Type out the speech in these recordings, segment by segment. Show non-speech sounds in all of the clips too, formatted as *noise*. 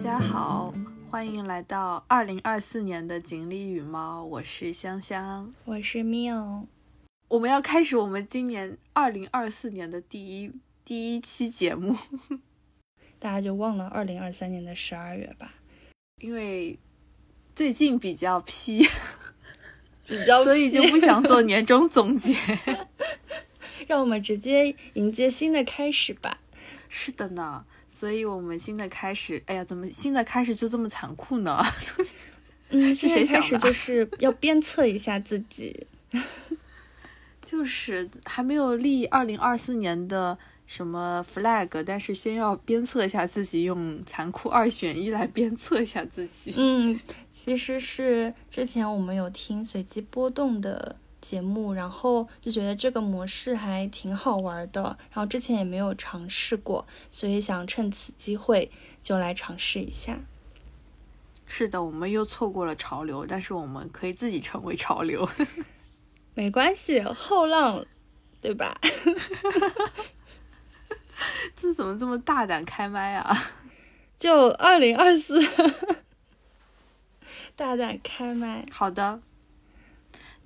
家好，欢迎来到二零二四年的锦鲤与猫，我是香香，我是缪。我们要开始我们今年二零二四年的第一第一期节目，*laughs* 大家就忘了二零二三年的十二月吧，因为最近比较批，比较 *laughs* 所以就不想做年终总结，*laughs* 让我们直接迎接新的开始吧。是的呢。所以，我们新的开始，哎呀，怎么新的开始就这么残酷呢？*laughs* 嗯，新的开始 *laughs* 就是要鞭策一下自己，*laughs* 就是还没有立二零二四年的什么 flag，但是先要鞭策一下自己，用残酷二选一来鞭策一下自己。嗯，其实是之前我们有听随机波动的。节目，然后就觉得这个模式还挺好玩的，然后之前也没有尝试过，所以想趁此机会就来尝试一下。是的，我们又错过了潮流，但是我们可以自己成为潮流，*laughs* 没关系，后浪，对吧？*laughs* 这怎么这么大胆开麦啊？就二零二四，*laughs* 大胆开麦。好的。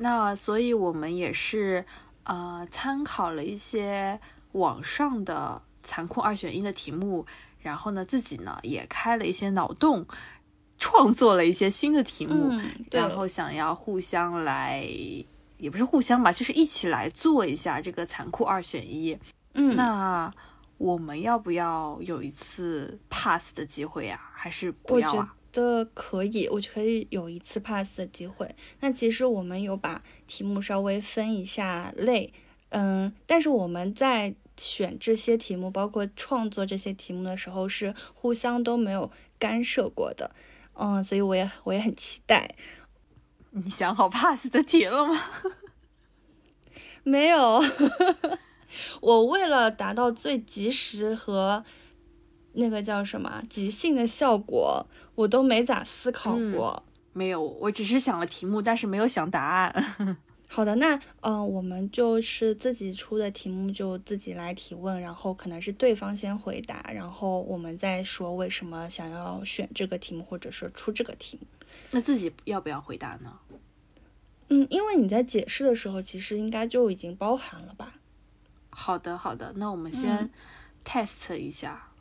那所以，我们也是呃参考了一些网上的残酷二选一的题目，然后呢，自己呢也开了一些脑洞，创作了一些新的题目，然后想要互相来，也不是互相吧，就是一起来做一下这个残酷二选一。嗯，那我们要不要有一次 pass 的机会呀？还是不要啊？的可以，我可以有一次 pass 的机会。那其实我们有把题目稍微分一下类，嗯，但是我们在选这些题目，包括创作这些题目的时候，是互相都没有干涉过的，嗯，所以我也我也很期待。你想好 pass 的题了吗？*laughs* 没有，*laughs* 我为了达到最及时和那个叫什么即兴的效果。我都没咋思考过，没有，我只是想了题目，但是没有想答案。*laughs* 好的，那嗯，我们就是自己出的题目就自己来提问，然后可能是对方先回答，然后我们再说为什么想要选这个题目，或者说出这个题目。那自己要不要回答呢？嗯，因为你在解释的时候，其实应该就已经包含了吧。好的，好的，那我们先 test 一下。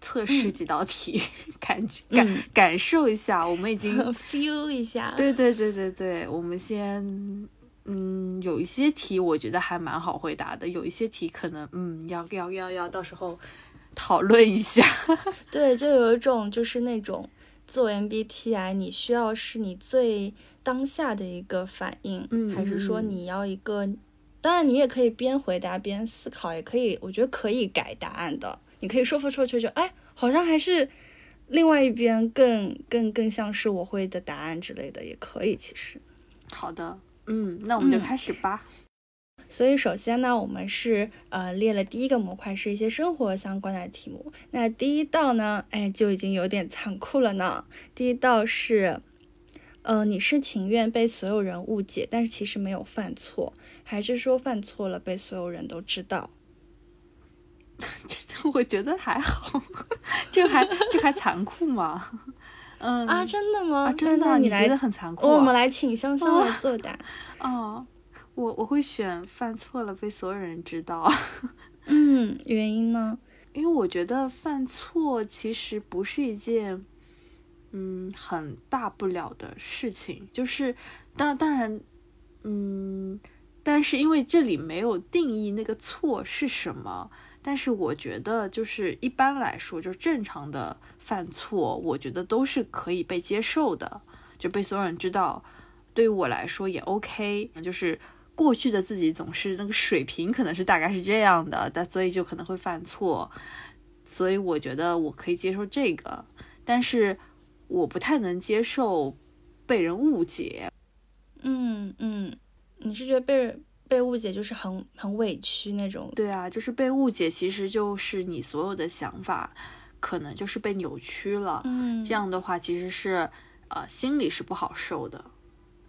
测试几道题，感觉感感受一下，我们已经 *laughs* feel 一下。对对对对对，我们先，嗯，有一些题我觉得还蛮好回答的，有一些题可能，嗯，要要要要到时候讨论一下。*laughs* 对，就有一种就是那种做 MBTI，你需要是你最当下的一个反应，嗯，还是说你要一个？当然，你也可以边回答边思考，也可以，我觉得可以改答案的。你可以说服说出就哎，好像还是另外一边更更更像是我会的答案之类的，也可以。其实，好的，嗯，那我们就开始吧。所以首先呢，我们是呃列了第一个模块，是一些生活相关的题目。那第一道呢，哎，就已经有点残酷了呢。第一道是，呃，你是情愿被所有人误解，但是其实没有犯错，还是说犯错了被所有人都知道？这 *laughs* 我觉得还好，这还这还残酷吗？嗯啊，真的吗？真的，你觉得很残酷？我们来请香香来作答。*laughs* 哦，我我会选犯错了被所有人知道。嗯，原因呢？因为我觉得犯错其实不是一件嗯很大不了的事情，就是当当然嗯，但是因为这里没有定义那个错是什么。但是我觉得，就是一般来说，就是正常的犯错，我觉得都是可以被接受的，就被所有人知道。对于我来说也 OK。就是过去的自己总是那个水平，可能是大概是这样的，但所以就可能会犯错。所以我觉得我可以接受这个，但是我不太能接受被人误解。嗯嗯，你是觉得被人？被误解就是很很委屈那种，对啊，就是被误解，其实就是你所有的想法可能就是被扭曲了。嗯，这样的话其实是呃心里是不好受的。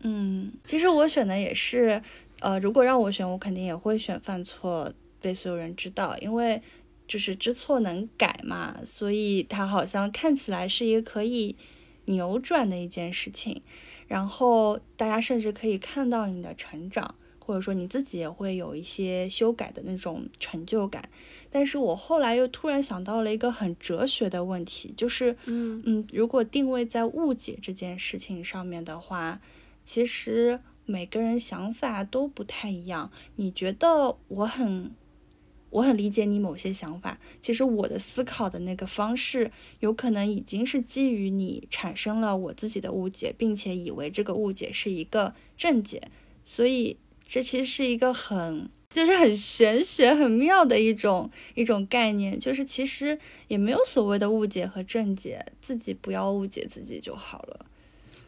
嗯，其实我选的也是，呃，如果让我选，我肯定也会选犯错被所有人知道，因为就是知错能改嘛，所以它好像看起来是一个可以扭转的一件事情，然后大家甚至可以看到你的成长，或者说你自己也会有一些修改的那种成就感。但是我后来又突然想到了一个很哲学的问题，就是嗯嗯，如果定位在误解这件事情上面的话，其实每个人想法都不太一样。你觉得我很，我很理解你某些想法，其实我的思考的那个方式，有可能已经是基于你产生了我自己的误解，并且以为这个误解是一个正解，所以这其实是一个很。就是很玄学、很妙的一种一种概念，就是其实也没有所谓的误解和正解，自己不要误解自己就好了。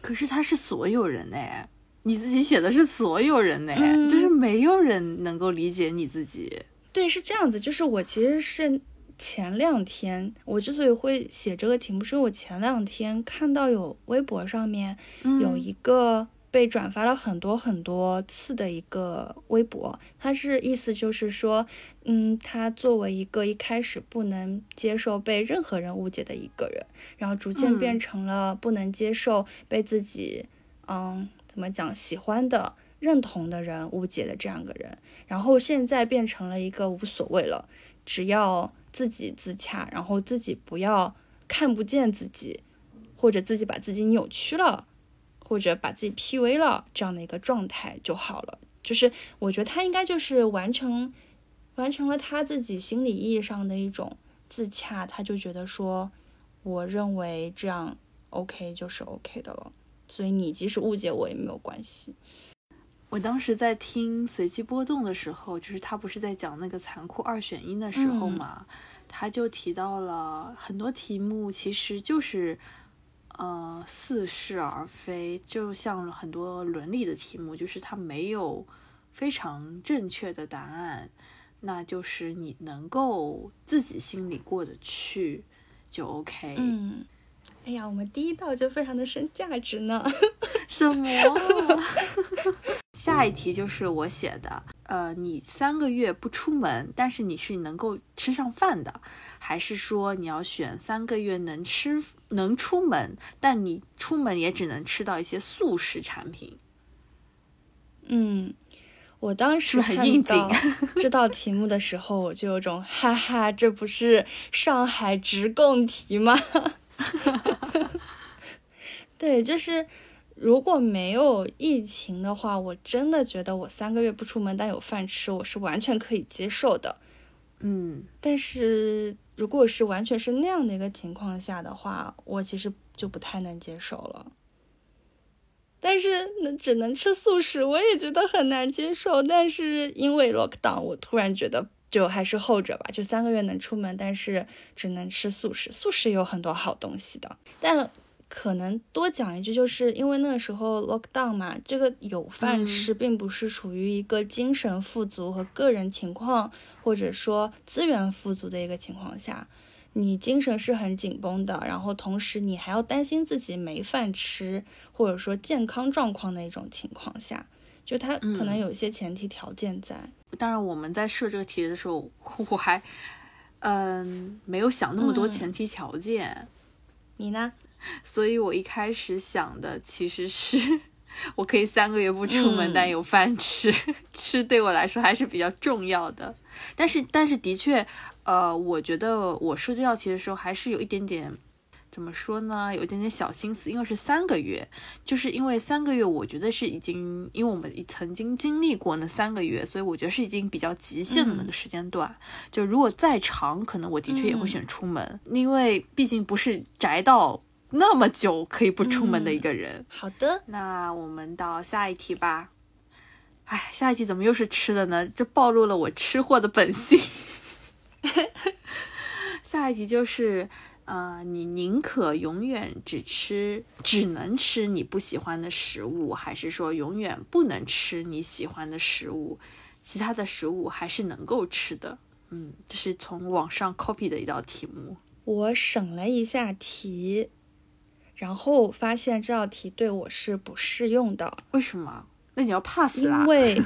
可是他是所有人哎，你自己写的是所有人哎，嗯就是没有人能够理解你自己。对，是这样子，就是我其实是前两天，我之所以会写这个题目，是因为我前两天看到有微博上面有一个被转发了很多很多次的一个微博，他是意思就是说，嗯，他作为一个一开始不能接受被任何人误解的一个人，然后逐渐变嗯成了不能接受被自己，嗯，怎么讲喜欢的。认同的人误解的这样个人，然后现在变成了一个无所谓了，只要自己自洽，然后自己不要看不见自己，或者自己把自己扭曲了，或者把自己 PUA 了这样的一个状态就好了。就是我觉得他应该就是完成完成了他自己心理意义上的一种自洽，他就觉得说，我认为这样 OK 就是 OK 的了，所以你即使误解我也没有关系。我当时在听随机波动的时候，就是他不是在讲那个残酷二选一的时候嘛，他就提到了很多题目其实就是，呃，似是而非，就像很多伦理的题目，就是它没有非常正确的答案，那就是你能够自己心里过得去就 OK。嗯，哎呀，我们第一道就非常的升价值呢。*laughs* 什么？下一题就是我写的，呃，你三个月不出门，但是你是能够吃上饭的，还是说你要选三个月能吃能出门，但你出门也只能吃到一些速食产品？嗯，我当时很应景这道题目的时候，我就有种哈哈，这不是上海直供题吗？对，就是如果没有疫情的话，我真的觉得我三个月不出门但有饭吃，我是完全可以接受的。嗯，但是如果是完全是那样的一个情况下的话，我其实就不太能接受了。但是那只能吃素食，我也觉得很难接受。但是因为 lockdown，我突然觉得就还是后者吧，就三个月能出门，但是只能吃素食。素食有很多好东西的，但可能多讲一句，就是因为那个时候 lockdown 嘛，这个有饭吃，并不是属于一个精神富足和个人情况或者说资源富足的一个情况下。你精神是很紧绷的，然后同时你还要担心自己没饭吃，或者说健康状况的一种情况下，就它可能有一些前提条件在。当然我们在设这个题的时候，我还嗯没有想那么多嗯前提条件。你呢？所以我一开始想的其实是，我可以三个月不出门，嗯但有饭吃，*laughs* 吃对我来说还是比较重要的。但是，但是的确，呃，我觉得我设这道题的时候还是有一点点，怎么说呢，有一点点小心思，因为是三个月，就是因为三个月，我觉得是已经，因为我们曾经经历过那三个月，所以我觉得是已经比较极限的那个时间段。就如果再长，可能我的确也会选出门，因为毕竟不是宅到。那么久可以不出门的一个人。好的，那我们到下一题吧。哎，下一题怎么又是吃的呢？这暴露了我吃货的本性。*laughs* 下一题就是，呃，你宁可永远只吃，只能吃你不喜欢的食物，还是说永远不能吃你喜欢的食物，其他的食物还是能够吃的？嗯，这是从网上 copy 的一道题目。我省了一下题。然后发现这道题对我是不适用的，为什么？那你要 pass 啦？因为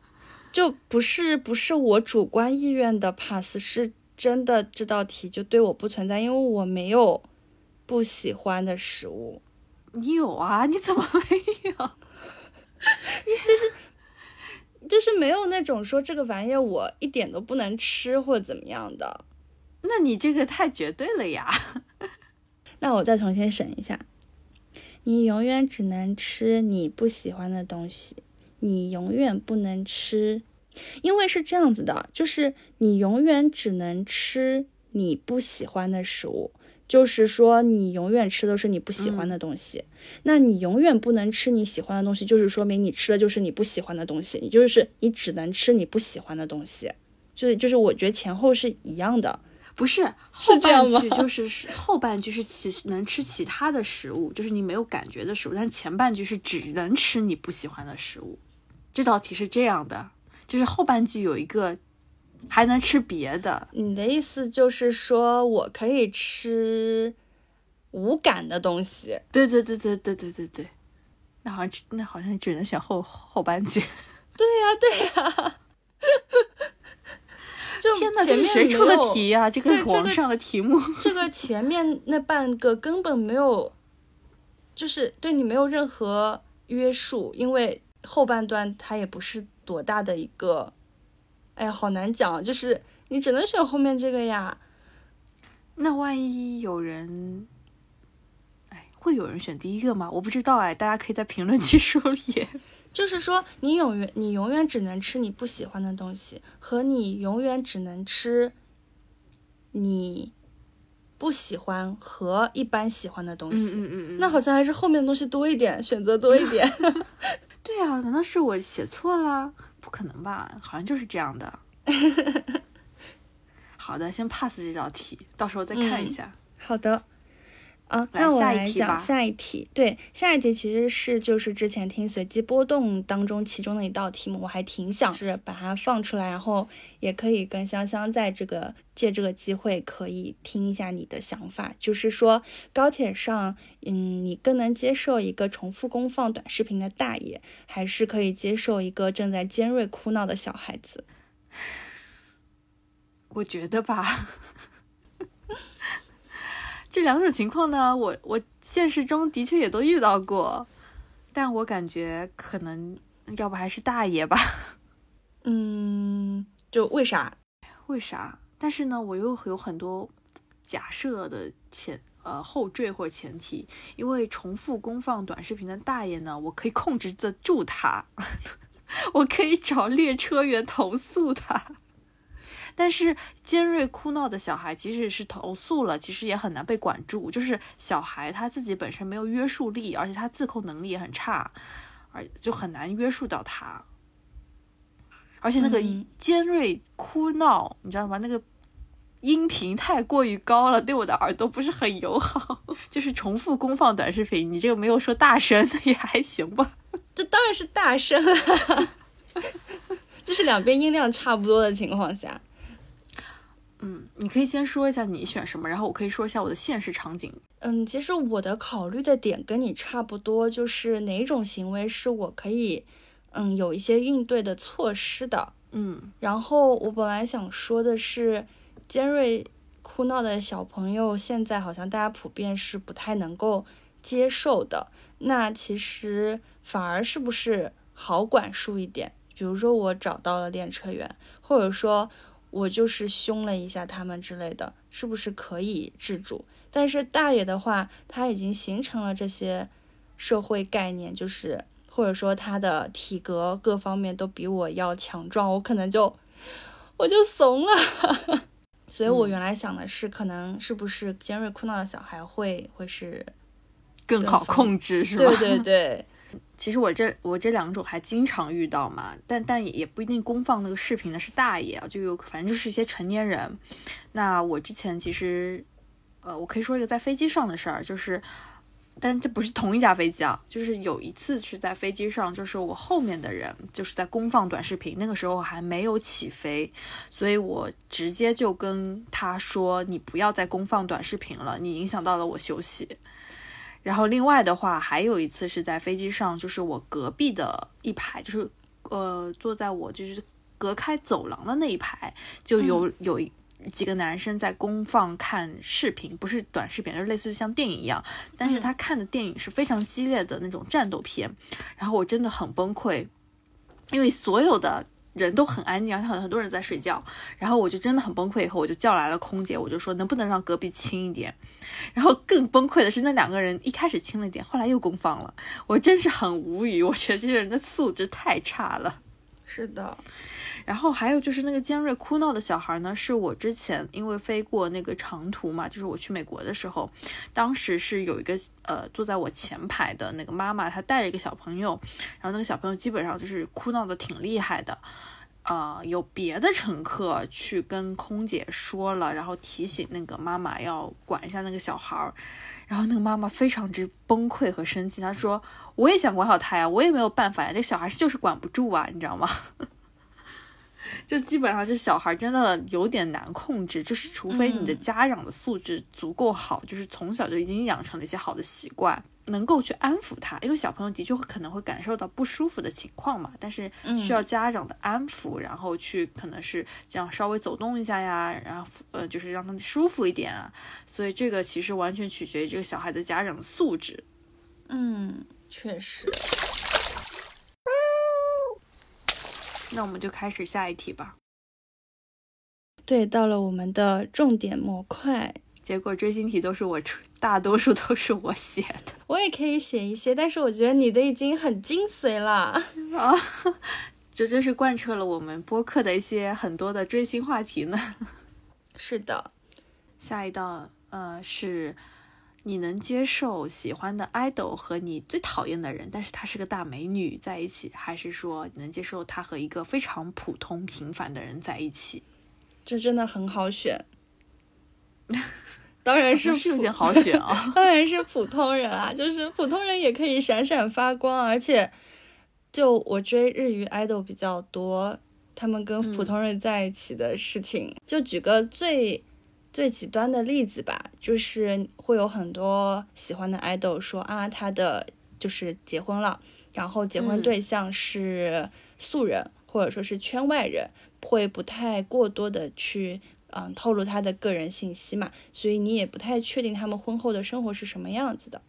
*laughs* 就不是不是我主观意愿的 pass，是真的这道题就对我不存在，因为我没有不喜欢的食物。你有啊？你怎么没有？*laughs* 就是就是没有那种说这个玩意儿我一点都不能吃或怎么样的。那你这个太绝对了呀！那我再重新审一下，你永远只能吃你不喜欢的东西，你永远不能吃，因为是这样子的，就是你永远只能吃你不喜欢的食物，就是说你永远吃的是你不喜欢的东西。那你永远不能吃你喜欢的东西，就是说明你吃的就是你不喜欢的东西，你就是你只能吃你不喜欢的东西，就是就是我觉得前后是一样的。不是后半句就是是后半句是其能吃其他的食物，就是你没有感觉的食物，但前半句是只能吃你不喜欢的食物。这道题是这样的，就是后半句有一个还能吃别的，你的意思就是说我可以吃无感的东西？对对对对对对对对，那好像那好像只能选后后半句。*laughs* 对呀、对呀、就天哪，这前面是谁出的题呀、这个对这个皇上的题目。这个前面那半个根本没有，就是对你没有任何约束，因为后半段它也不是多大的一个，哎呀，好难讲，就是你只能选后面这个呀。那万一有人，哎，会有人选第一个吗？我不知道哎，大家可以在评论区说里。就是说，你永远你永远只能吃你不喜欢的东西，和你永远只能吃你不喜欢和一般喜欢的东嗯西。嗯嗯嗯，那好像还是后面的东西多一点，选择多一点。*laughs* 对啊，难道是我写错了？不可能吧，好像就是这样的。*laughs* 好的，先 pass 这道题，到时候再看一下。好的，啊，那我来讲下一题。对，下一题其实是就是之前听随机波动当中其中的一道题目，我还挺想是把它放出来，然后也可以跟香香在这个借这个机会可以听一下你的想法，就是说高铁上，嗯，你更能接受一个重复公放短视频的大爷，还是可以接受一个正在尖锐哭闹的小孩子？我觉得吧，这两种情况呢，我我现实中的确也都遇到过，但我感觉可能要不还是大爷吧。*laughs* 嗯，就为啥？为啥？但是呢，我又有很多假设的前呃后缀或前提，因为重复公放短视频的大爷呢，我可以控制得住他，*laughs* 我可以找列车员投诉他。但是尖锐哭闹的小孩，即使是投诉了，其实也很难被管住。就是小孩他自己本身没有约束力，而且他自控能力也很差，而就很难约束到他。而且那个嗯尖锐哭闹，你知道吗？那个音频太过于高了，对我的耳朵不是很友好。*laughs* 就是重复公放短视频，你这个没有说大声 *laughs* 也还行吧？这当然是大声了，*laughs* 这是两边音量差不多的情况下。嗯，你可以先说一下你选什么，然后我可以说一下我的现实场景。嗯，其实我的考虑的点跟你差不多，就是哪种行为是我可以，嗯，有一些应对的措施的。嗯然后我本来想说的是，尖锐哭闹的小朋友现在好像大家普遍是不太能够接受的。那其实反而是不是好管束一点？比如说我找到了练车员，或者说我就是凶了一下他们之类的，是不是可以制住？但是大爷的话，他已经形成了这些社会概念，就是或者说他的体格各方面都比我要强壮，我可能就我就怂了。*laughs* 所以我嗯原来想的是，可能是不是尖锐哭闹的小孩会会是，更好控制是吧？对对对，其实我这我这两种还经常遇到嘛，但但也不一定公放那个视频的是大爷啊，就有反正就是一些成年人。那我之前其实，呃，我可以说一个在飞机上的事儿，就是，但这不是同一架飞机啊，就是有一次是在飞机上，就是我后面的人就是在公放短视频，那个时候还没有起飞，所以我直接就跟他说：“你不要再公放短视频了，你影响到了我休息。”然后另外的话，还有一次是在飞机上，就是我隔壁的一排，就是呃坐在我就是隔开走廊的那一排，就有、有一几个男生在公放看视频，不是短视频，就是类似于像电影一样，但是他看的电影是非常激烈的那种战斗片，然后我真的很崩溃，因为所有的。人都很安静，而且很很多人在睡觉，然后我就真的很崩溃。以后我就叫来了空姐，我就说能不能让隔壁轻一点。然后更崩溃的是，那两个人一开始轻了点，后来又公放了，我真是很无语。我觉得这些人的素质太差了。是的。然后还有就是那个尖锐哭闹的小孩呢，是我之前因为飞过那个长途嘛，就是我去美国的时候，当时是有一个呃坐在我前排的那个妈妈，她带着一个小朋友，然后那个小朋友基本上就是哭闹的挺厉害的，呃，有别的乘客去跟空姐说了，然后提醒那个妈妈要管一下那个小孩，然后那个妈妈非常之崩溃和生气，她说我也想管好他呀，我也没有办法呀，这小孩就是管不住啊，你知道吗？*laughs* 就基本上这小孩真的有点难控制，就是除非你的家长的素质足够好，就是从小就已经养成了一些好的习惯，能够去安抚他。因为小朋友的确可能会感受到不舒服的情况嘛，但是需要家长的安抚，然后去可能是这样稍微走动一下呀，然后呃就是让他舒服一点啊。所以这个其实完全取决于这个小孩的家长的素质。嗯，确实。那我们就开始下一题吧。对，到了我们的重点模块，结果追星题都是我出，大多数都是我写的。我也可以写一些，但是我觉得你的已经很精髓了 *laughs* 啊！这真是贯彻了我们播客的一些很多的追星话题呢。*laughs* 是的，下一道呃是。你能接受喜欢的 idol 和你最讨厌的人，但是她是个大美女在一起，还是说你能接受她和一个非常普通平凡的人在一起？这真的很好选，当然是是有点好选啊，*laughs* 当然是普通人啊，就是普通人也可以闪闪发光，而且就我追日语 idol 比较多，他们跟普通人在一起的事情，就举个最。最极端的例子吧，就是会有很多喜欢的爱豆说啊，他的就是结婚了，然后结婚对象是素人或者说是圈外人，会不太过多的去嗯透露他的个人信息嘛，所以你也不太确定他们婚后的生活是什么样子的。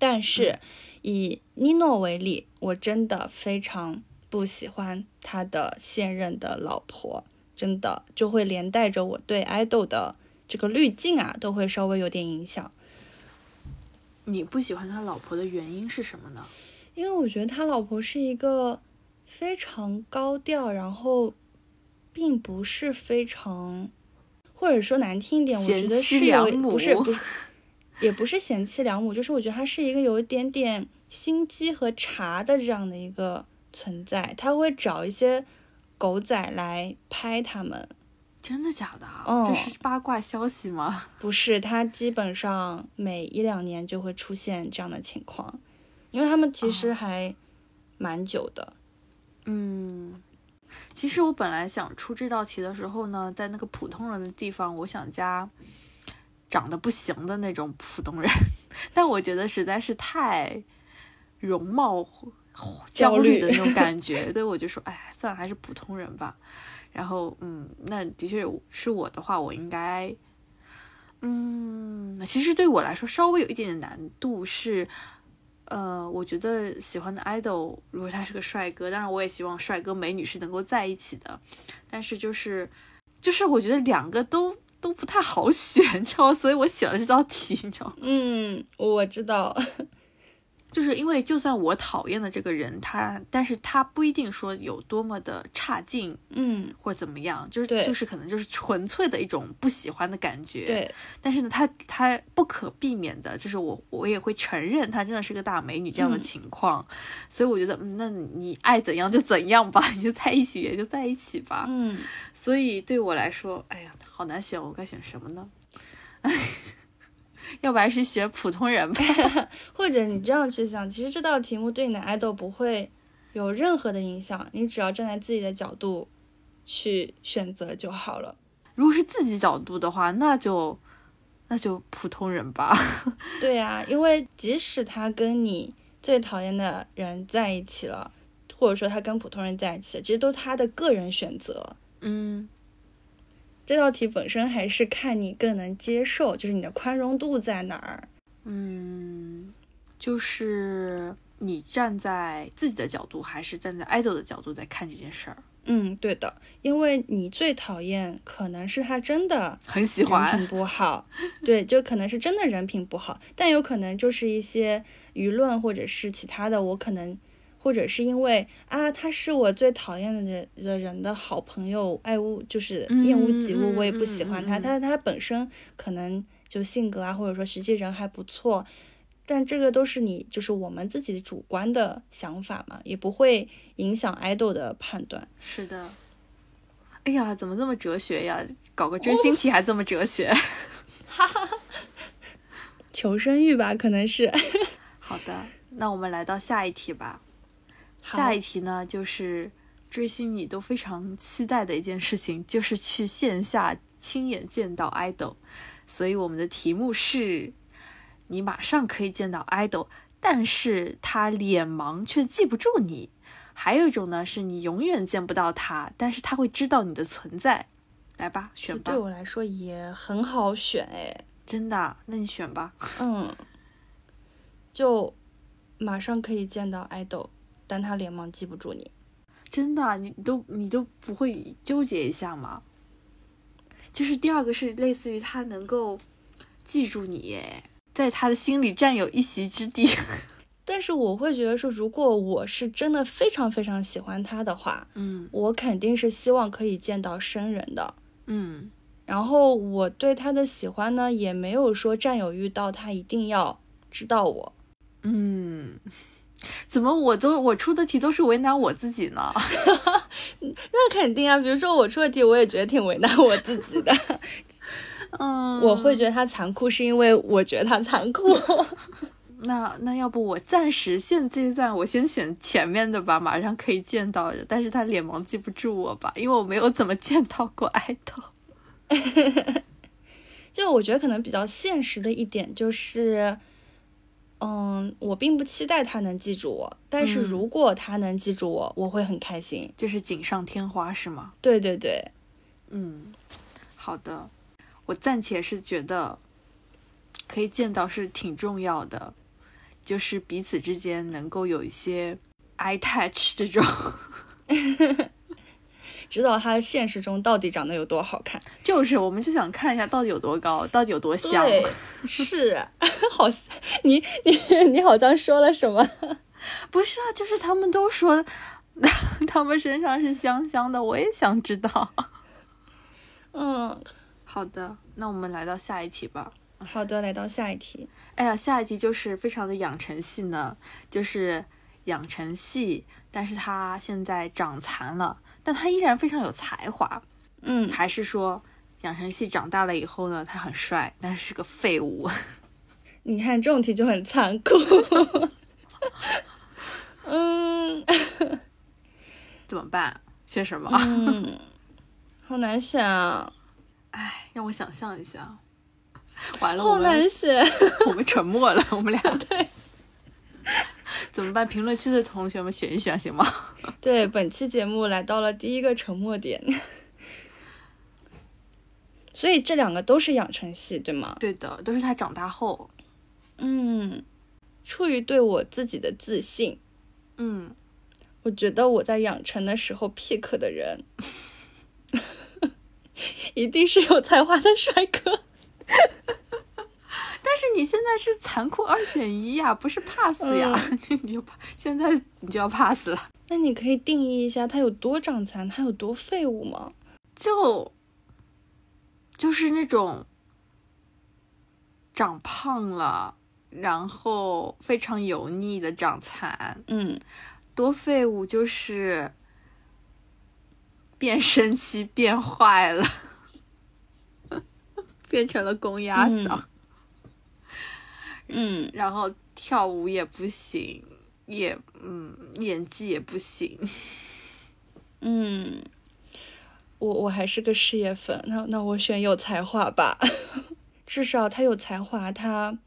但是以妮诺为例，我真的非常不喜欢他的现任的老婆。真的就会连带着我对爱豆的这个滤镜啊，都会稍微有点影响。你不喜欢他老婆的原因是什么呢？因为我觉得他老婆是一个非常高调，然后并不是非常，或者说难听一点，我觉得是有不是不是，*laughs* 也不是贤妻良母，就是我觉得他是一个有一点点心机和茶的这样的一个存在，他会找一些。狗仔来拍他们，真的假的？嗯，这是八卦消息吗？*laughs* 不是，他基本上每一两年就会出现这样的情况，因为他们其实还蛮久的。嗯，其实我本来想出这道题的时候呢，在那个普通人的地方，我想加长得不行的那种普通人，*laughs* 但我觉得实在是太容貌。*laughs* 焦虑的那种感觉，对我就说，哎，算了，还是普通人吧。然后，嗯，那的确是我的话，我应该，嗯，其实对我来说稍微有一点点难度是，呃，我觉得喜欢的 idol 如果他是个帅哥，当然我也希望帅哥美女是能够在一起的，但是就是，就是我觉得两个都都不太好选，你知道吗？所以我写了这道题，你知道吗？嗯，我知道。就是因为，就算我讨厌的这个人，他，但是他不一定说有多么的差劲，嗯，或者怎么样，就是就是可能就是纯粹的一种不喜欢的感觉。对，但是呢，他他不可避免的，就是我我也会承认他真的是个大美女这样的情况，所以我觉得，嗯，那你爱怎样就怎样吧，*laughs* 你就在一起也就在一起吧。嗯，所以对我来说，哎呀，好难选，我该选什么呢？*laughs* 哎。要不然是学普通人吧，*laughs* 或者你这样去想，其实这道题目对你的爱豆不会有任何的影响，你只要站在自己的角度去选择就好了。如果是自己角度的话，那就那就普通人吧。*laughs* 对呀，因为即使他跟你最讨厌的人在一起了，或者说他跟普通人在一起，其实都是他的个人选择。嗯，这道题本身还是看你更能接受，就是你的宽容度在哪儿。嗯，就是你站在自己的角度，还是站在 idol 的角度在看这件事儿？嗯，对的，因为你最讨厌可能是他真的 *laughs* 很喜欢人品不好，对，就可能是真的人品不好，但有可能就是一些舆论或者是其他的，我可能或者是因为啊，他是我最讨厌的人的人的好朋友，爱屋就是厌恶及物，我也不喜欢他，但是他本身可能就性格啊，或者说实际人还不错。但这个都是你，就是我们自己主观的想法嘛，也不会影响 idol 的判断。是的。哎呀，怎么这么哲学呀？搞个追星题还这么哲学？哈哈哈。求生欲吧，可能是。*laughs* 好的，那我们来到下一题吧。下一题呢，就是追星你都非常期待的一件事情，*laughs* 就是去线下亲眼见到 idol。所以我们的题目是。你马上可以见到 idol，但是他脸盲却记不住你。还有一种呢，是你永远见不到他，但是他会知道你的存在。来吧，选吧。对我来说也很好选哎，真的，那你选吧。嗯，就马上可以见到 idol，但他连忙记不住你。真的，你都你都不会纠结一下吗？就是第二个是类似于他能够记住你耶。在他的心里占有一席之地，*laughs* 但是我会觉得说，如果我是真的非常非常喜欢他的话，嗯，我肯定是希望可以见到生人的，嗯，然后我对他的喜欢呢，也没有说占有欲到他一定要知道我，嗯，怎么我都我出的题都是为难我自己呢？*laughs* 那肯定啊，比如说我出的题，我也觉得挺为难我自己的。*laughs* 嗯，我会觉得他残酷，是因为我觉得他残酷。*laughs* 那那要不我暂时现阶段我先选前面的吧，马上可以见到的。但是他脸盲记不住我吧，因为我没有怎么见到过爱豆。就我觉得可能比较现实的一点就是，嗯，我并不期待他能记住我，但是如果他能记住我，我会很开心，就是锦上添花是吗？对对对，嗯，好的。我暂且是觉得，可以见到是挺重要的，就是彼此之间能够有一些 eye *laughs* touch 这种，*laughs* 知道他现实中到底长得有多好看。就是，我们就想看一下到底有多高，到底有多香。*laughs* 是，*laughs* 好，你你你好像说了什么？*laughs* 不是啊，就是他们都说他们身上是香香的，我也想知道。嗯。好的，那我们来到下一题吧。好的，来到下一题。哎呀，下一题就是非常的养成系呢，就是养成系，但是他现在长残了，但他依然非常有才华。嗯，还是说养成系长大了以后呢，他很帅，但是是个废物。*laughs* 你看这种题就很残酷。*laughs* 嗯，*laughs* 怎么办？选什么？嗯，好难选啊。哎，让我想象一下，完了，好难写。我们沉默了，我们俩对，*laughs* 怎么办？评论区的同学们选一选行吗？*laughs* 对，本期节目来到了第一个沉默点，*laughs* 所以这两个都是养成系，对吗？对的，都是他长大后。嗯，出于对我自己的自信，嗯，我觉得我在养成的时候 pick 的人。一定是有才华的帅哥，但是你现在是残酷二选一呀，不是 pass 呀，你就现在你就要 pass 了。*laughs* 那你可以定义一下他有多长残，他有多废物吗？就就是那种长胖了，然后非常油腻的长残。嗯，多废物就是变声期变坏了。*laughs* 变成了公鸭嗓，嗯，然后跳舞也不行，也嗯，演技也不行，*laughs* 嗯，我我还是个事业粉，那那我选有才华吧，*laughs* 至少他有才华，他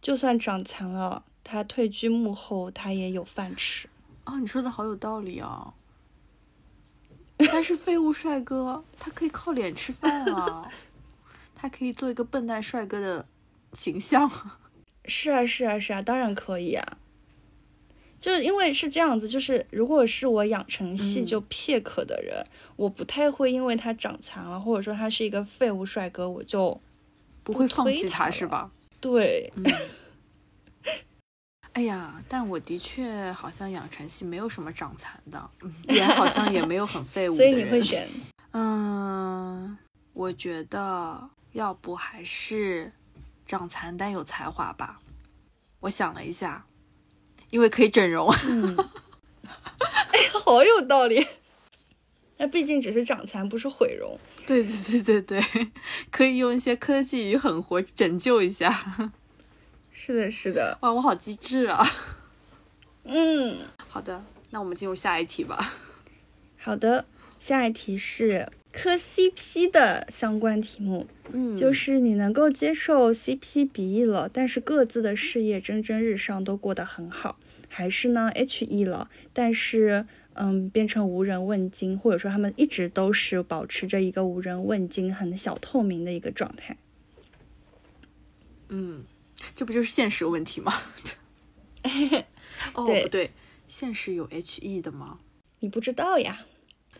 就算长残了，他退居幕后，他也有饭吃。哦，你说的好有道理哦。他是废物帅哥他可以靠脸吃饭啊，*laughs* 他可以做一个笨蛋帅哥的形象。是啊，是啊，是啊，当然可以啊。就是因为是这样子，就是如果是我养成系就撇可的人，我不太会因为他长残了，或者说他是一个废物帅哥，我就不会放弃他是吧？对。*laughs* 哎呀，但我的确好像养成系没有什么长残的，也好像也没有很废物。*laughs* 所以你会选？嗯，我觉得要不还是长残但有才华吧。我想了一下，因为可以整容。*laughs* 哎，好有道理。那毕竟只是长残，不是毁容。对对对对对，可以用一些科技与狠活拯救一下。*laughs* 是的，是的，哇，我好机智啊！嗯，好的，那我们进入下一题吧。*laughs* 好的，下一题是磕 CP 的相关题目。嗯，就是你能够接受 CP 比 E 了，但是各自的事业蒸蒸日上，都过得很好，还是呢 HE 了，但是嗯变成无人问津，或者说他们一直都是保持着一个无人问津、很小透明的一个状态。嗯。这不就是现实问题吗？*laughs* 哦，不对，现实有 HE 的吗？你不知道呀，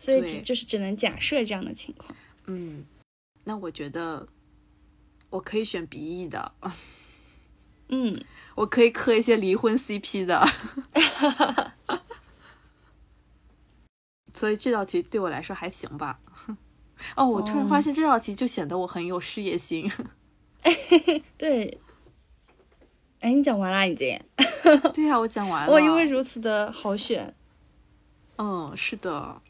所以就是只能假设这样的情况。嗯，那我觉得我可以选鼻翼的。*laughs* 嗯，我可以磕一些离婚 CP 的。*laughs* 所以这道题对我来说还行吧。哦，我突然发现这道题就显得我很有事业心。*laughs* 对。哎，你讲完了已经？对呀，我讲完了。我因为如此的好选。嗯，是的，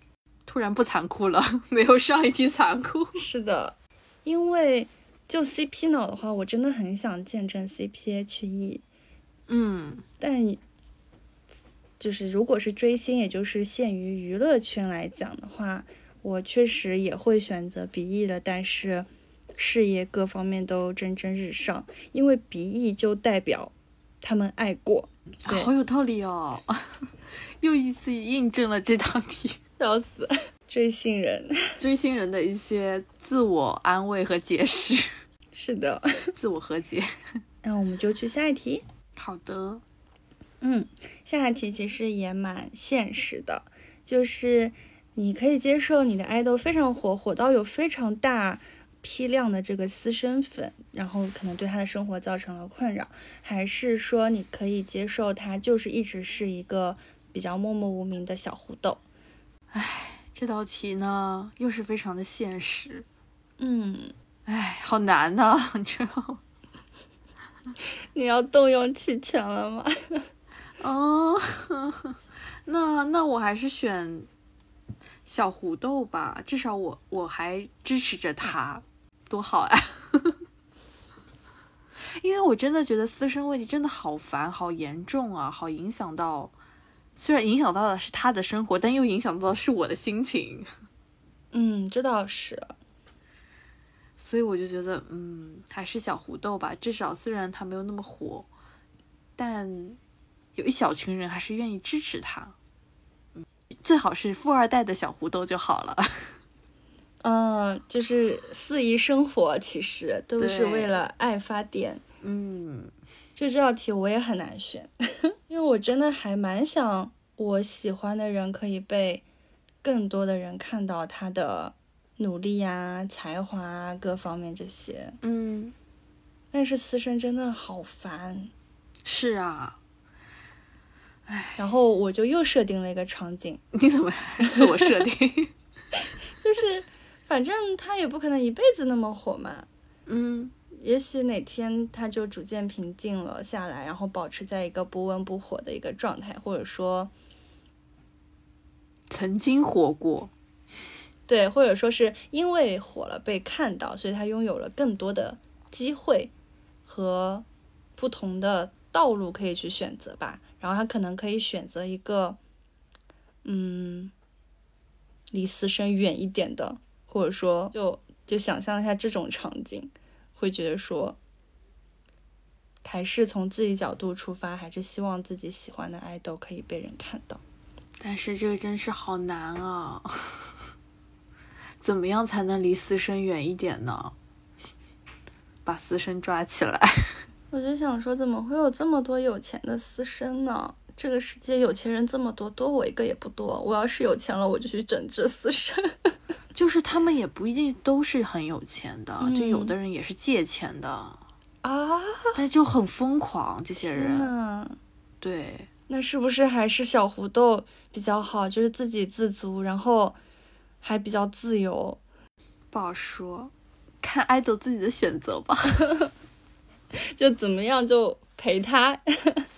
突然不残酷了，*laughs* 没有上一题残酷。是的，因为就 CP 脑的话，我真的很想见证 CPHE。嗯，但就是如果是追星，也就是限于娱乐圈来讲的话，我确实也会选择 BE 的，但是。事业各方面都蒸蒸日上，因为鼻翼就代表他们爱过，好有道理哦，*laughs* 又一次印证了这道题。笑死，*laughs* 追星人，*laughs* 追星人的一些自我安慰和解释。是的，*laughs* 自我和解。那我们就去下一题。好的，嗯，下一题其实也蛮现实的，就是你可以接受你的爱豆非常火，火到有非常大。批量的这个私生粉，然后可能对他的生活造成了困扰，还是说你可以接受他就是一直是一个比较默默无名的小胡豆？唉，这道题呢又是非常的现实，嗯，唉，好难呐，*laughs* 你知道？*laughs* 你要动用弃权了吗？*laughs* 哦，那那我还是选小胡豆吧，至少我我还支持着他。多好呀！因为我真的觉得私生问题真的好烦、好严重啊，好影响到。虽然影响到的是他的生活，但又影响到的是我的心情。嗯，这倒是。所以我就觉得，嗯，还是小胡豆吧。至少虽然他没有那么火，但有一小群人还是愿意支持他。嗯，最好是富二代的小胡豆就好了。*laughs* 嗯，就是肆意生活，其实都是为了爱发电。嗯，就这道题我也很难选，*laughs* 因为我真的还蛮想我喜欢的人可以被更多的人看到他的努力呀、才华各方面这些。嗯，但是私生真的好烦。是啊，唉，然后我就又设定了一个场景，你怎么自我设定？*laughs* 就是。反正他也不可能一辈子那么火嘛，嗯，也许哪天他就逐渐平静了下来，然后保持在一个不温不火的一个状态，或者说曾经火过，对，或者说是因为火了被看到，所以他拥有了更多的机会和不同的道路可以去选择吧，然后他可能可以选择一个，嗯，离私生远一点的。或者说，就就想象一下这种场景，会觉得说，还是从自己角度出发，还是希望自己喜欢的爱豆可以被人看到。但是这个真是好难啊！*laughs* 怎么样才能离私生远一点呢？把私生抓起来。*laughs* 我就想说，怎么会有这么多有钱的私生呢？这个世界有钱人这么多，多我一个也不多。我要是有钱了，我就去整治私生。*laughs* 就是他们也不一定都是很有钱的，就有的人也是借钱的啊，但就很疯狂。这些人，对，那是不是还是小胡豆比较好？就是自给自足，然后还比较自由。不好说，看爱豆自己的选择吧。*laughs* 就怎么样就陪他，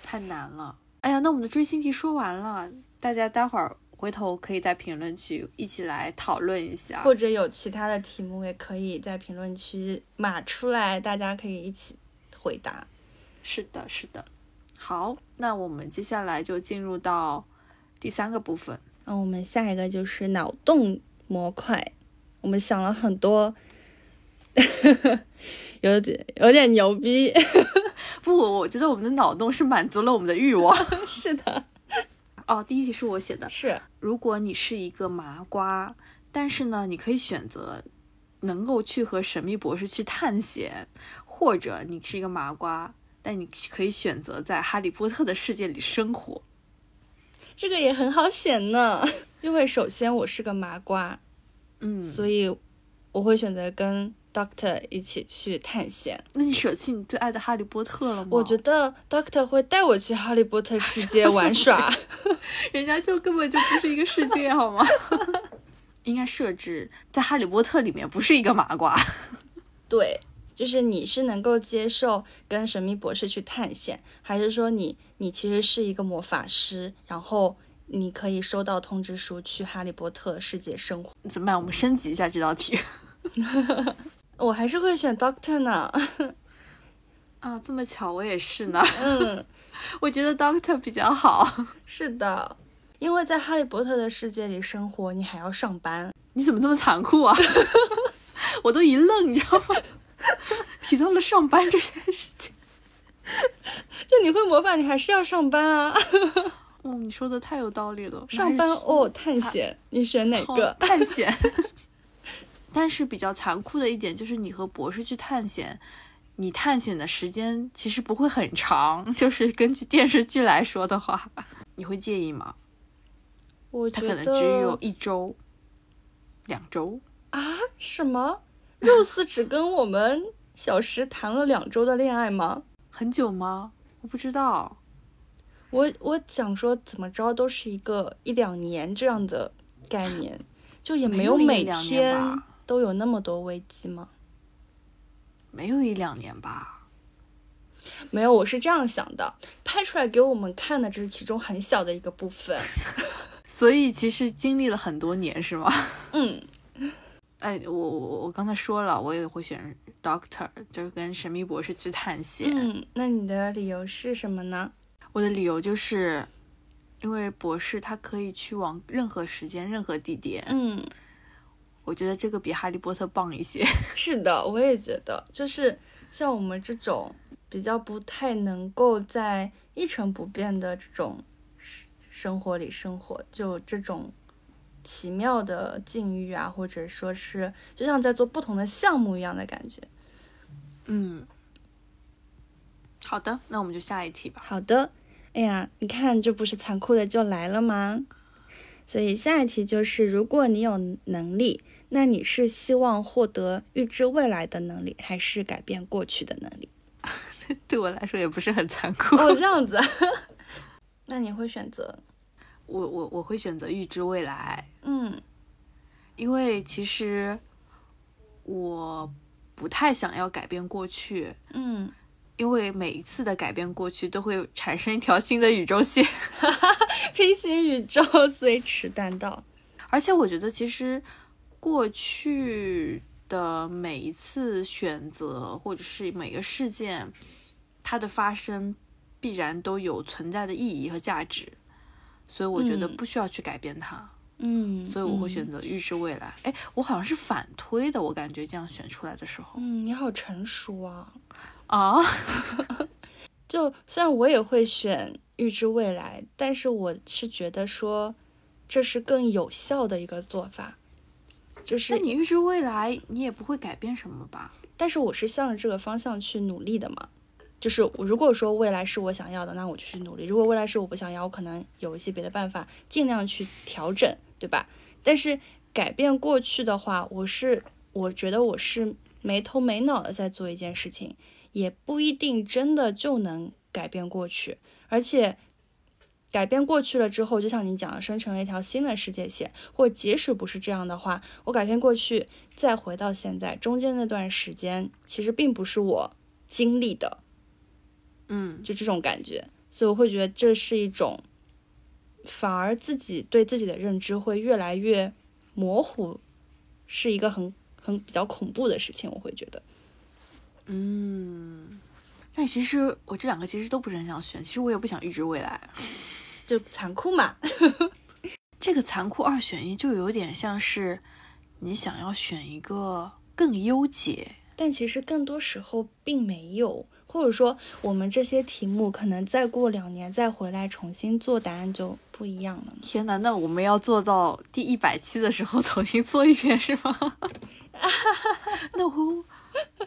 太难了。哎呀，那我们的追星题说完了，大家待会儿回头可以在评论区一起来讨论一下，或者有其他的题目也可以在评论区码出来，大家可以一起回答。是的，是的。好，那我们接下来就进入到第三个部分。那我们下一个就是脑洞模块，我们想了很多。*laughs* 有点有点牛逼，*laughs* 不，我觉得我们的脑洞是满足了我们的欲望。*laughs* 是的，哦，第一题是我写的，是如果你是一个麻瓜，但是呢，你可以选择能够去和神秘博士去探险，或者你是一个麻瓜，但你可以选择在哈利波特的世界里生活。这个也很好选呢，因为首先我是个麻瓜，嗯，所以我会选择跟。Doctor 一起去探险，那你舍弃你最爱的哈利波特了吗？我觉得 Doctor 会带我去哈利波特世界玩耍，*laughs* 人家就根本就不是一个世界，好吗？*laughs* 应该设置在哈利波特里面不是一个麻瓜。*laughs* 对，就是你是能够接受跟神秘博士去探险，还是说你你其实是一个魔法师，然后你可以收到通知书去哈利波特世界生活？怎么办？我们升级一下这道题。我还是会选 Doctor 呢，*laughs* 啊，这么巧，我也是呢。嗯，*laughs* 我觉得 Doctor 比较好。*laughs* 是的，因为在哈利波特的世界里生活，你还要上班。你怎么这么残酷啊？我都一愣，你知道吗？提到了上班这件事情，就你会魔法，你还是要上班啊。哦，你说的太有道理了。上班哦，探险，你选哪个？探险。但是比较残酷的一点就是，你和博士去探险，你探险的时间其实不会很长。*laughs* 就是根据电视剧来说的话，你会介意吗？我他可能只有一周、两周啊？什么？Rose 只跟我们小石谈了两周的恋爱吗？很久吗？我不知道。我我讲说怎么着都是一个一两年这样的概念，就也没有每天。都有那么多危机吗？没有一两年吧。没有，我是这样想的，拍出来给我们看的只是其中很小的一个部分。*laughs* 所以其实经历了很多年，是吗？嗯。哎，我我我刚才说了，我也会选 Doctor，就是跟神秘博士去探险。嗯，那你的理由是什么呢？我的理由就是，因为博士他可以去往任何时间、任何地点。嗯。我觉得这个比哈利波特棒一些。*laughs* 是的，我也觉得，就是像我们这种比较不太能够在一成不变的这种生活里生活，就这种奇妙的境遇啊，或者说是就像在做不同的项目一样的感觉。嗯，好的，那我们就下一题吧。好的，哎呀，你看这不是残酷的就来了吗？所以下一题就是，如果你有能力。那你是希望获得预知未来的能力，还是改变过去的能力？*laughs* 对我来说也不是很残酷。哦，这样子。*laughs* 那你会选择？我我我会选择预知未来。嗯，因为其实我不太想要改变过去。嗯，因为每一次的改变过去都会产生一条新的宇宙线，*laughs* 平行宇宙随迟但到。而且我觉得其实。过去的每一次选择，或者是每个事件，它的发生必然都有存在的意义和价值，所以我觉得不需要去改变它。嗯，所以我会选择预知未来。哎，我好像是反推的，我感觉这样选出来的时候，嗯，你好成熟啊！啊，*laughs* 就虽然我也会选预知未来，但是我是觉得说这是更有效的一个做法。就是那你预知未来，你也不会改变什么吧？但是我是向着这个方向去努力的嘛。就是我如果说未来是我想要的，那我就去努力；如果未来是我不想要，我可能有一些别的办法，尽量去调整，对吧？但是改变过去的话，我是我觉得我是没头没脑的在做一件事情，也不一定真的就能改变过去，而且。改变过去了之后，就像你讲的，生成了一条新的世界线。或即使不是这样的话，我改变过去，再回到现在，中间那段时间其实并不是我经历的，嗯，就这种感觉。所以我会觉得这是一种，反而自己对自己的认知会越来越模糊，是一个很很比较恐怖的事情。我会觉得，嗯，但其实我这两个其实都不是很想选，其实我也不想预知未来。就残酷嘛，*laughs* 这个残酷二选一就有点像是你想要选一个更优解，但其实更多时候并没有，或者说我们这些题目可能再过两年再回来重新做，答案就不一样了。天哪，那我们要做到第一百期的时候重新做一遍是吗？*laughs* 那我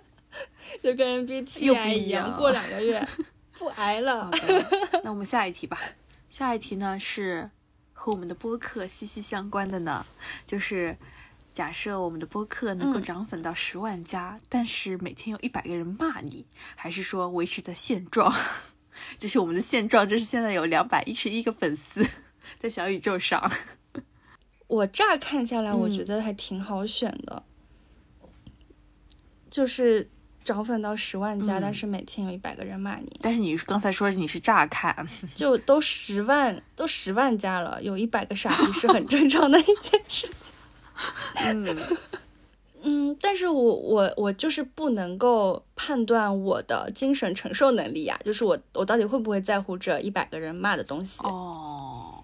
*laughs* 就跟 MBTI 一样，过两个月不挨了。那我们下一题吧。下一题呢是和我们的播客息息相关的呢，就是假设我们的播客能够涨粉到十万加，但是每天有一百个人骂你，还是说维持在现状？*laughs* 就是我们的现状，就是现在有两百一十一个粉丝 *laughs* 在小宇宙上。我乍看下来，我觉得还挺好选的，就是。涨粉到十万加，但是每天有一百个人骂你。但是你刚才说你是乍看，*laughs* 就都十万都十万加了，有一百个傻逼是很正常的一件事情。*laughs* 嗯嗯，但是我我我就是不能够判断我的精神承受能力呀，就是我我到底会不会在乎这一百个人骂的东西？哦，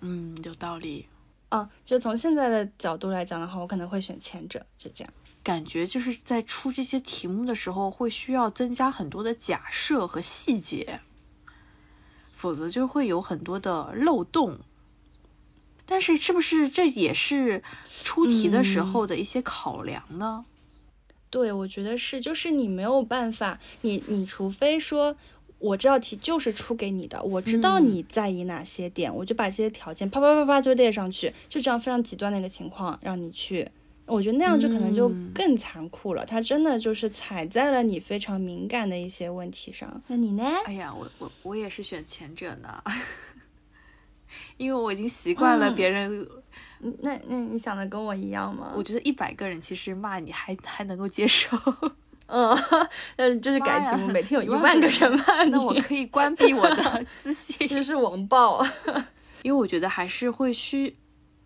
嗯，有道理。啊，就从现在的角度来讲的话，我可能会选前者，就这样。感觉就是在出这些题目的时候，会需要增加很多的假设和细节，否则就会有很多的漏洞。但是，是不是这也是出题的时候的一些考量呢？对，我觉得是，就是你没有办法，你你除非说，我这道题就是出给你的，我知道你在意哪些点，我就把这些条件啪啪啪啪就列上去，就这样非常极端的一个情况，让你去。我觉得那样就可能就更残酷了，他真的就是踩在了你非常敏感的一些问题上。那你呢？哎呀，我我我也是选前者呢，*laughs* 因为我已经习惯了别人。那那你想的跟我一样吗？我觉得一百个人其实骂你还还能够接受。嗯 *laughs* 嗯，就是改题目，每天有一万个人骂你，那我可以关闭我的 *laughs* 私信。这是网暴，因为我觉得还是会需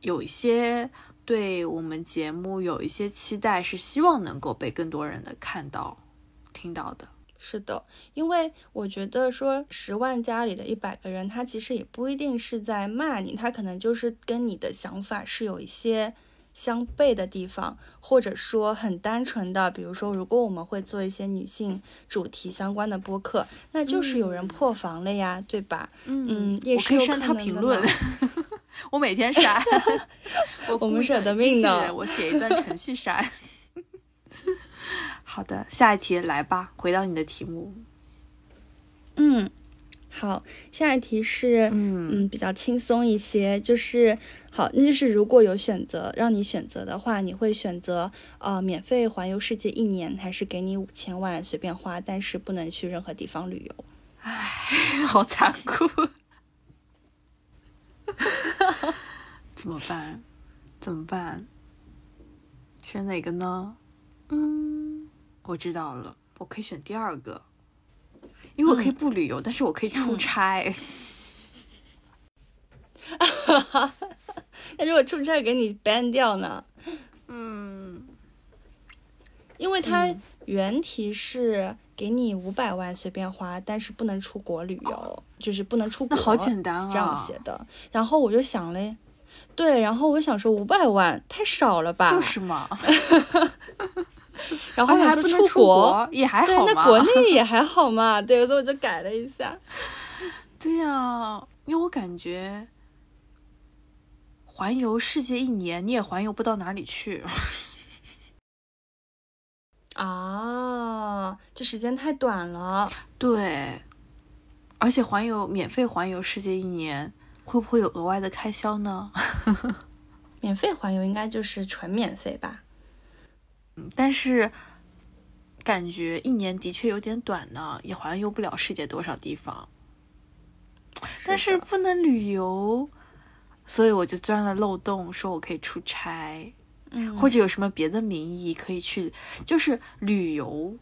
有一些。对我们节目有一些期待，是希望能够被更多人的看到、听到的。是的，因为我觉得说十万家里的一百个人，他其实也不一定是在骂你，他可能就是跟你的想法是有一些相悖的地方，或者说很单纯的，比如说，如果我们会做一些女性主题相关的播客，那就是有人破防了呀，对吧？嗯，也是有可能的。评论。*laughs* 我每天删，*laughs* 我们舍得命的。我写一段程序删。*laughs* 好的，下一题来吧，回到你的题目。嗯，好，下一题是嗯嗯比较轻松一些，就是好，那就是如果有选择让你选择的话，你会选择呃免费环游世界一年，还是给你五千万随便花，但是不能去任何地方旅游？唉，好残酷。*laughs* 怎么办？怎么办？选哪个呢？嗯，我知道了，我可以选第二个，因为我可以不旅游，但是我可以出差。哈哈，那如果出差给你 ban 掉呢？嗯，因为它原题是给你五百万随便花，但是不能出国旅游，就是不能出国。那好简单啊，这样写的。然后我就想嘞。对，然后我想说五百万太少了吧？就是 *laughs* 嘛。然后还不能出国，也还好嘛。那国内 *laughs* 也还好嘛。对，所以我就改了一下。*laughs* 对呀，因为我感觉环游世界一年，你也环游不到哪里去。啊，这时间太短了。对，而且环游免费环游世界一年，会不会有额外的开销呢？*laughs* 免费环游应该就是纯免费吧。嗯，但是感觉一年的确有点短呢，也环游不了世界多少地方。但是不能旅游，所以我就钻了漏洞，说我可以出差。嗯，或者有什么别的名义可以去，就是旅游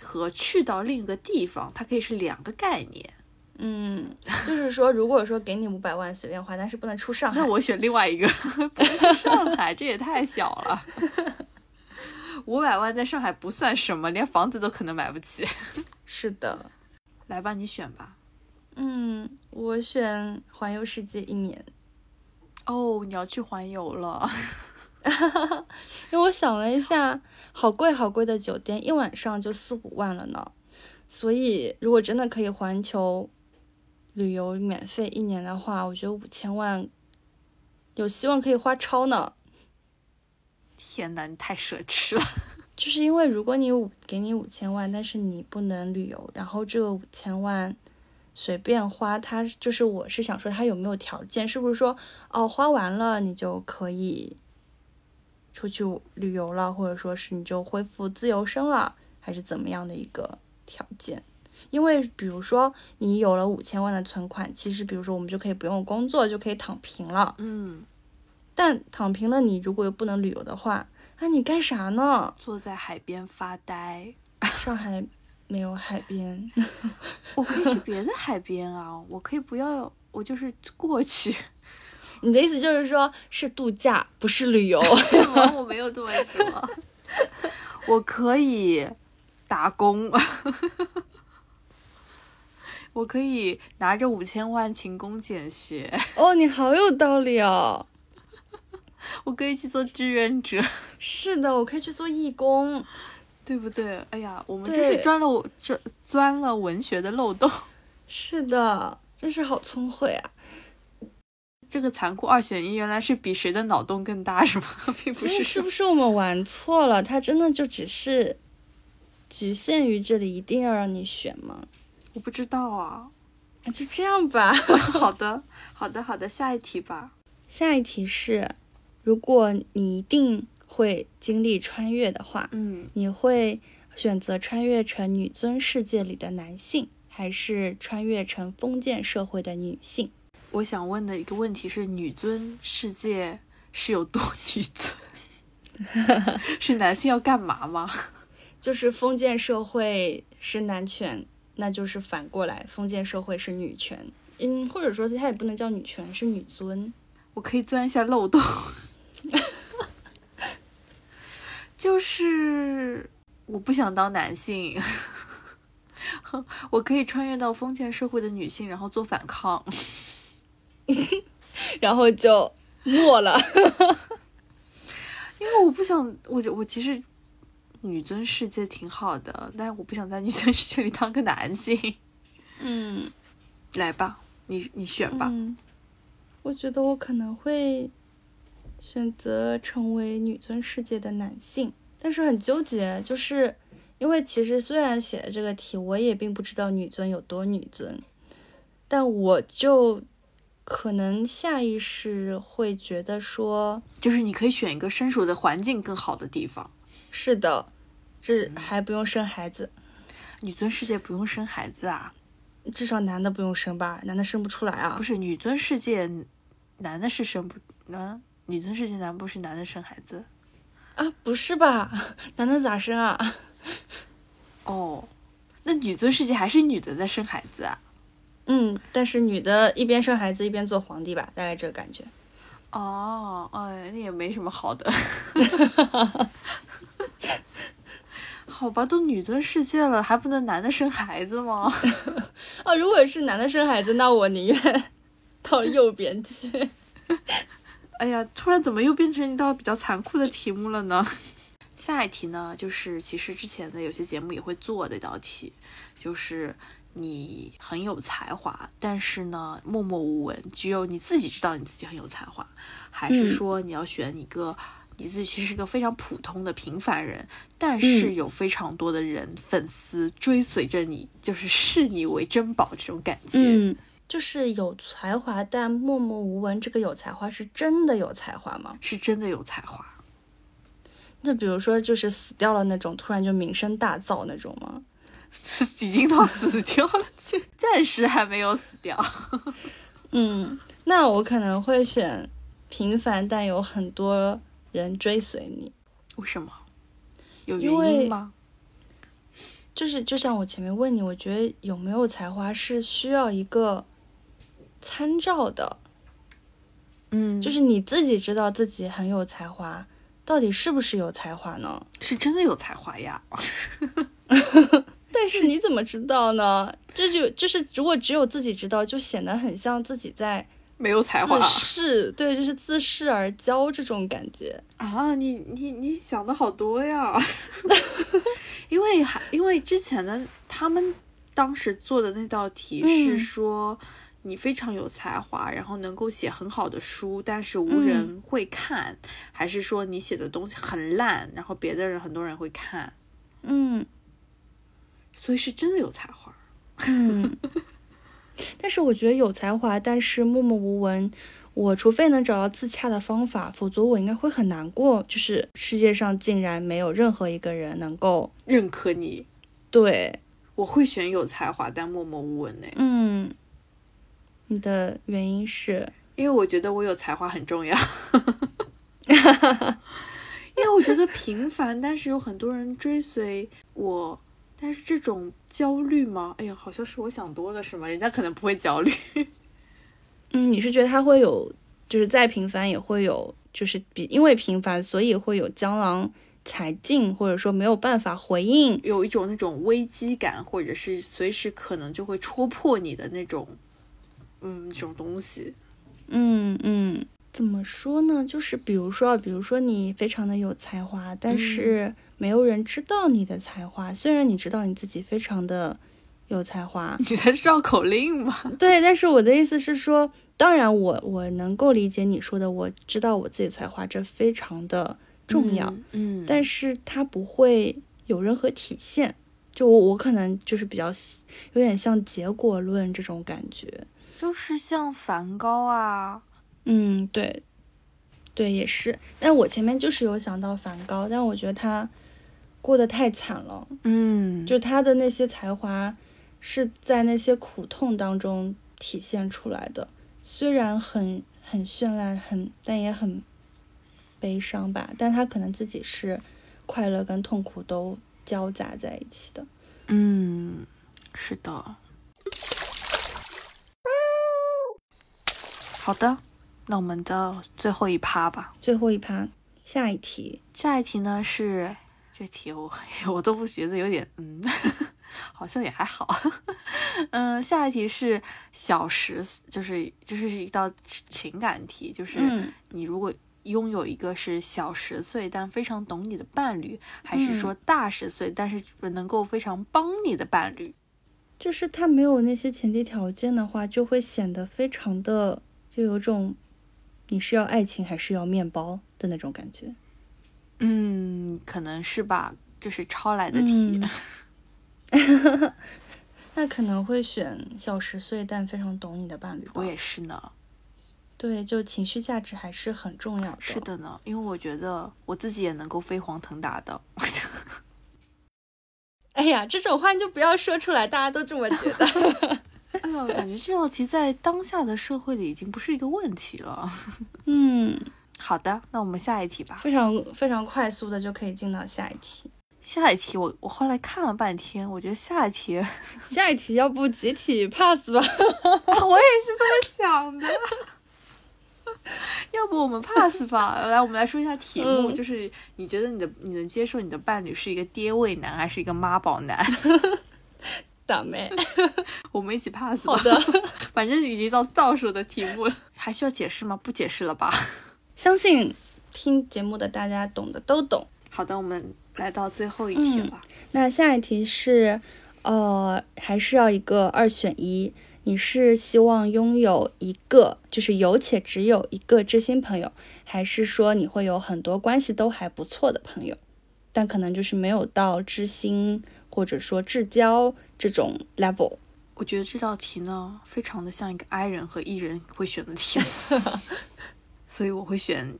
和去到另一个地方，它可以是两个概念。嗯，就是说，如果说给你五百万随便花，但是不能出上海，那我选另外一个，*laughs* 不能去上海，这也太小了。*laughs* 五百万在上海不算什么，连房子都可能买不起。*laughs* 是的，来吧，你选吧。嗯，我选环游世界一年。哦，你要去环游了。*laughs* 因为我想了一下，好贵好贵的酒店，一晚上就四五万了呢。所以，如果真的可以环球旅游免费一年的话，我觉得五千万有希望可以花超呢。天呐，你太奢侈了！*laughs* 就是因为如果你五给你五千万，但是你不能旅游，然后这个五千万随便花，它就是我是想说，它有没有条件？是不是说哦，花完了你就可以？出去旅游了，或者说是你就恢复自由身了，还是怎么样的一个条件？因为比如说你有了五千万的存款，其实比如说我们就可以不用工作，就可以躺平了。嗯。但躺平了，你如果又不能旅游的话，那你干啥呢？坐在海边发呆。*laughs* 上海没有海边。*laughs* 我可以去别的海边啊！我可以不要，我就是过去。你的意思就是说，是度假，不是旅游？*laughs* 我没有这么说。我可以打工，我可以拿着五千万勤工俭学。哦，你好有道理哦！我可以去做志愿者。是的，我可以去做义工，对不对？哎呀，我们这是钻了我钻钻了文学的漏洞。是的，真是好聪慧啊！这个残酷二选一，原来是比谁的脑洞更大，*laughs* 是吗？*laughs* 并不是，是不是我们玩错了？它真的就只是局限于这里，一定要让你选吗？我不知道啊，就这样吧。*laughs* 好的，好的，好的，下一题吧。下一题是，如果你一定会经历穿越的话，嗯，你会选择穿越成女尊世界里的男性，还是穿越成封建社会的女性？我想问的一个问题是：女尊世界是有多女尊？*laughs* 是男性要干嘛吗？就是封建社会是男权，那就是反过来，封建社会是女权。嗯，或者说它也不能叫女权，是女尊。我可以钻一下漏洞，就是我不想当男性，*laughs* 我可以穿越到封建社会的女性，然后做反抗。*laughs* 然后就没了，*laughs* 因为我不想，我就我其实女尊世界挺好的，但是我不想在女尊世界里当个男性。嗯，来吧，你你选吧。我觉得我可能会选择成为女尊世界的男性，但是很纠结，就是因为其实虽然写了这个题，我也并不知道女尊有多女尊，但我就。可能下意识会觉得说，就是你可以选一个身处的环境更好的地方。是的，这还不用生孩子。女尊世界不用生孩子啊？至少男的不用生吧？男的生不出来啊？不是，女尊世界男的是生不？啊？女尊世界男不是男的生孩子？啊，不是吧？*laughs* 男的咋生啊？*laughs* 哦，那女尊世界还是女的在生孩子啊？嗯，但是女的一边生孩子一边做皇帝吧，大概这个感觉。哦，哎，那也没什么好的。*laughs* 好吧，都女尊世界了，还不能男的生孩子吗？*laughs* 哦，如果是男的生孩子，那我宁愿到右边去。*laughs* 哎呀，突然怎么又变成一道比较残酷的题目了呢？下一题呢，就是其实之前的有些节目也会做的一道题，就是。你很有才华，但是呢默默无闻，只有你自己知道你自己很有才华，还是说你要选一个你自己其实是个非常普通的平凡人，但是有非常多的人粉丝追随着你，就是视你为珍宝这种感觉。嗯，就是有才华但默默无闻，这个有才华是真的有才华吗？是真的有才华。那比如说，就是死掉了那种，突然就名声大噪那种吗？*laughs* 已经都死掉了，*laughs* 暂时还没有死掉。*laughs* 嗯，那我可能会选平凡但有很多人追随你。为什么？有原因吗？就是就像我前面问你，我觉得有没有才华是需要一个参照的。嗯，就是你自己知道自己很有才华。到底是不是有才华呢？是真的有才华呀，但是你怎么知道呢？这就就是如果只有自己知道，就显得很像自己在没有才华，是对，就是自视而骄这种感觉啊！你你你想的好多呀，*laughs* 因为还因为之前的他们当时做的那道题是说。你非常有才华，然后能够写很好的书，但是无人会看，还是说你写的东西很烂，然后别的人很多人会看？嗯，所以是真的有才华。嗯，*laughs* 但是我觉得有才华，但是默默无闻，我除非能找到自洽的方法，否则我应该会很难过。就是世界上竟然没有任何一个人能够认可你。对，我会选有才华但默默无闻呢。嗯。你的原因是，因为我觉得我有才华很重要，*laughs* 因为我觉得平凡，但是有很多人追随我，但是这种焦虑吗？哎呀，好像是我想多了，是吗？人家可能不会焦虑。*laughs* 嗯，你是觉得他会有，就是再平凡也会有，就是比因为平凡，所以会有江郎才尽，或者说没有办法回应，有一种那种危机感，或者是随时可能就会戳破你的那种。嗯，这种东西，嗯嗯，怎么说呢？就是比如说，比如说你非常的有才华，但是没有人知道你的才华。虽然你知道你自己非常的有才华，*laughs* 你在绕口令吗？*laughs* 对，但是我的意思是说，当然我我能够理解你说的，我知道我自己才华，这非常的重要。嗯，但是它不会有任何体现。就我我可能就是比较有点像结果论这种感觉。就是像梵高啊，嗯，对，对，也是。但我前面就是有想到梵高，但我觉得他过得太惨了，嗯，就他的那些才华是在那些苦痛当中体现出来的，虽然很很绚烂，很但也很悲伤吧。但他可能自己是快乐跟痛苦都交杂在一起的，嗯，是的。好的，那我们到最后一趴吧。最后一趴，下一题。下一题呢是这题我 *laughs* 我都不觉得有点嗯，好像也还好。*laughs* 嗯，下一题是小时，就是就是一道情感题，就是你如果拥有一个是小十岁但非常懂你的伴侣，还是说大十岁但是能够非常帮你的伴侣？就是他没有那些前提条件的话，就会显得非常的。就有种，你是要爱情还是要面包的那种感觉。嗯，可能是吧，就是抄来的题。*laughs* *laughs* 那可能会选小十岁但非常懂你的伴侣。我也是呢。对，就情绪价值还是很重要的。是的呢，因为我觉得我自己也能够飞黄腾达的。*laughs* 哎呀，这种话你就不要说出来，大家都这么觉得。哎呀，感觉这道题在当下的社会里已经不是一个问题了。嗯，好的，那我们下一题吧。非常非常快速的就可以进到下一题。下一题，我我后来看了半天，我觉得下一题，*laughs* 下一题要不集体 pass 吧？*laughs* 我也是这么想的。*laughs* 要不我们 pass 吧？来，我们来说一下题目，就是你觉得你的你能接受你的伴侣是一个爹味男还是一个妈宝男？倒霉，我们一起 pass。好的，反正已经到倒数的题目了，还需要解释吗？不解释了吧？相信听节目的大家懂的都懂。好的，我们来到最后一题了。那下一题是，呃，还是要一个二选一。你是希望拥有一个，就是有且只有一个知心朋友，还是说你会有很多关系都还不错的朋友，但可能就是没有到知心或者说至交这种 level？我觉得这道题呢，非常的像一个 I 人和 E 人会选的题，*laughs* 所以我会选，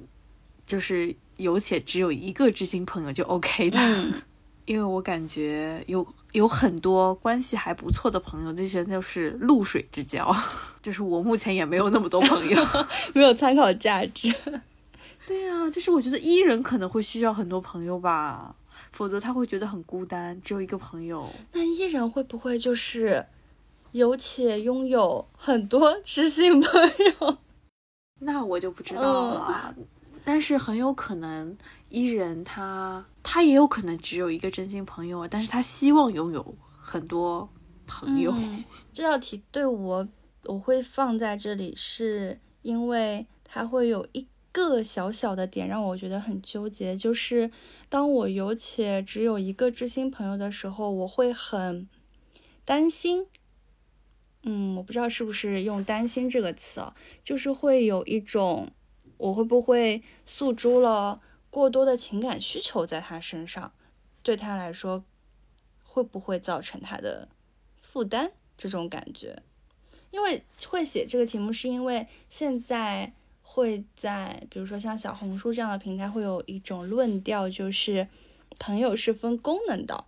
就是有且只有一个知心朋友就 OK 的。*laughs* 因为我感觉有有很多关系还不错的朋友，这些就是露水之交，*laughs* 就是我目前也没有那么多朋友，*laughs* 没有参考价值。对啊，就是我觉得伊人可能会需要很多朋友吧，否则他会觉得很孤单，只有一个朋友。那伊人会不会就是有且拥有很多知心朋友？那我就不知道了。但是很有可能，伊人他他也有可能只有一个真心朋友啊，但是他希望拥有很多朋友。这道题对我我会放在这里，是因为它会有一个小小的点让我觉得很纠结，就是当我有且只有一个知心朋友的时候，我会很担心。嗯，我不知道是不是用“担心”这个词啊，就是会有一种。我会不会诉诸了过多的情感需求在他身上？对他来说，会不会造成他的负担？这种感觉，因为会写这个题目，是因为现在会在，比如说像小红书这样的平台，会有一种论调，就是朋友是分功能的，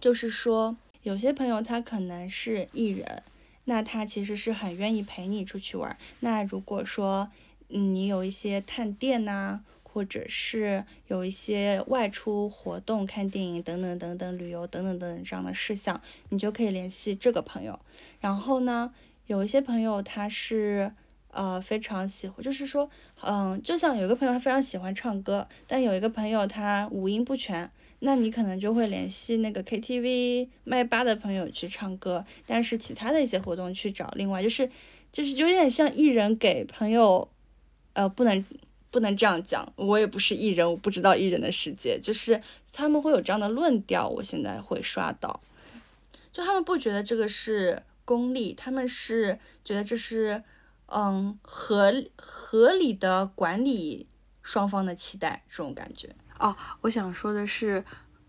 就是说有些朋友他可能是艺人，那他其实是很愿意陪你出去玩。那如果说嗯，你有一些探店呐，或者是有一些外出活动、看电影等等等等，旅游等等等等这样的事项，你就可以联系这个朋友。然后呢，有一些朋友他是呃非常喜欢，就是说，嗯，就像有一个朋友他非常喜欢唱歌，但有一个朋友他五音不全，那你可能就会联系那个 KTV 麦吧的朋友去唱歌，但是其他的一些活动去找另外，就是就是有点像艺人给朋友。呃，不能不能这样讲，我也不是艺人，我不知道艺人的世界，就是他们会有这样的论调，我现在会刷到，就他们不觉得这个是功利，他们是觉得这是嗯合合理的管理双方的期待这种感觉。哦，我想说的是，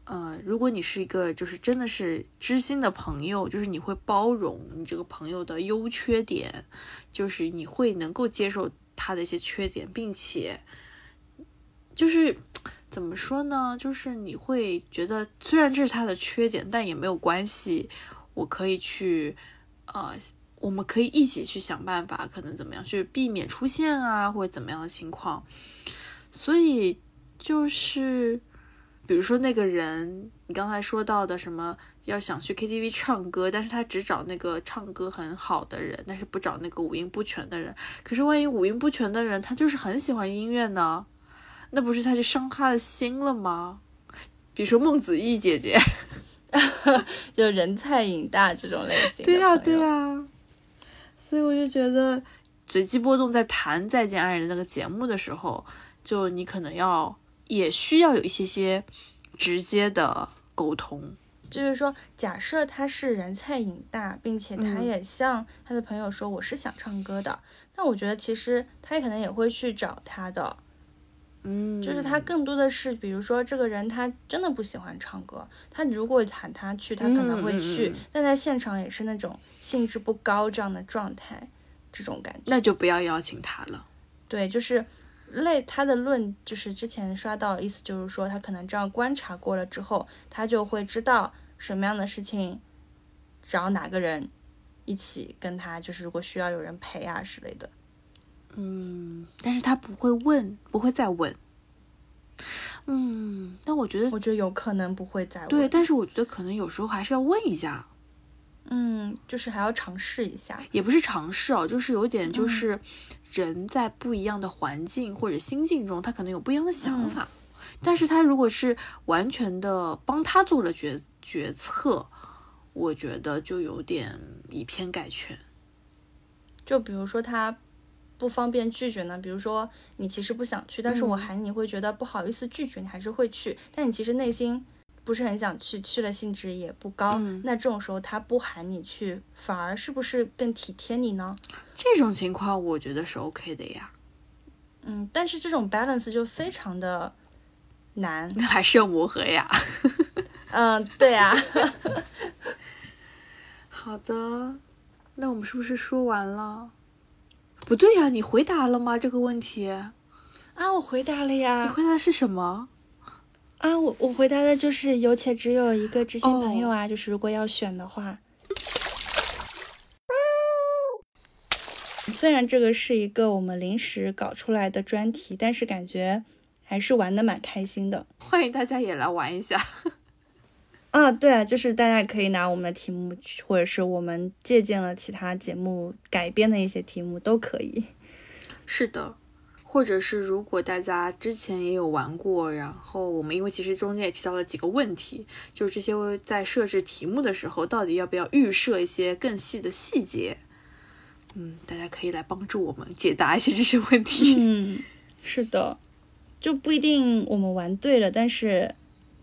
呃，如果你是一个就是真的是知心的朋友，就是你会包容你这个朋友的优缺点，就是你会能够接受。他的一些缺点，并且就是怎么说呢？就是你会觉得，虽然这是他的缺点，但也没有关系。我可以去，呃，我们可以一起去想办法，可能怎么样去避免出现啊，或者怎么样的情况。所以就是，比如说那个人，你刚才说到的什么？要想去 KTV 唱歌，但是他只找那个唱歌很好的人，但是不找那个五音不全的人。可是万一五音不全的人他就是很喜欢音乐呢？那不是他就伤他的心了吗？比如说孟子义姐姐，*laughs* 就人菜瘾大这种类型。对呀对呀，所以我就觉得随机波动在谈《再见爱人》那个节目的时候，就你可能要也需要有一些些直接的沟通。就是说，假设他是人菜瘾大，并且他也向他的朋友说我是想唱歌的，那我觉得其实他也可能也会去找他的，嗯，就是他更多的是，比如说这个人他真的不喜欢唱歌，他如果喊他去，他可能会去，但在现场也是那种兴致不高这样的状态，这种感觉，那就不要邀请他了。对，就是类他的论，就是之前刷到意思就是说，他可能这样观察过了之后，他就会知道。什么样的事情，找哪个人一起跟他，就是如果需要有人陪啊之类的。嗯，但是他不会问，不会再问。嗯，但我觉得，我觉得有可能不会再问。对，但是我觉得可能有时候还是要问一下。嗯，就是还要尝试一下。也不是尝试哦，就是有点，就是人在不一样的环境或者心境中，他可能有不一样的想法。但是他如果是完全的帮他做了决决策，我觉得就有点以偏概全。就比如说他不方便拒绝呢，比如说你其实不想去，但是我喊你会觉得不好意思拒绝，你还是会去，但你其实内心。不是很想去，去了兴致也不高，嗯那这种时候他不喊你去，反而是不是更体贴你呢？这种情况我觉得是 OK 的呀，嗯，但是这种 balance 就非常的难。那 *laughs* 还是要磨合呀。*laughs* 嗯，对啊。*laughs* 好的，那我们是不是说完了？不对呀，你回答了吗？这个问题，啊，我回答了呀你。回答的是什么？啊，我我回答的就是有且只有一个知心朋友哦啊，就是如果要选的话。虽然这个是一个我们临时搞出来的专题，但是感觉还是玩的蛮开心的。欢迎大家也来玩一下。啊，对啊，就是大家可以拿我们的题目，或者是我们借鉴了其他节目改编的一些题目都可以。是的，或者是如果大家之前也有玩过，然后我们因为其实中间也提到了几个问题，就是这些在设置题目的时候，到底要不要预设一些更细的细节？嗯，大家可以来帮助我们解答一些这些问题。嗯，是的，就不一定我们玩对了，但是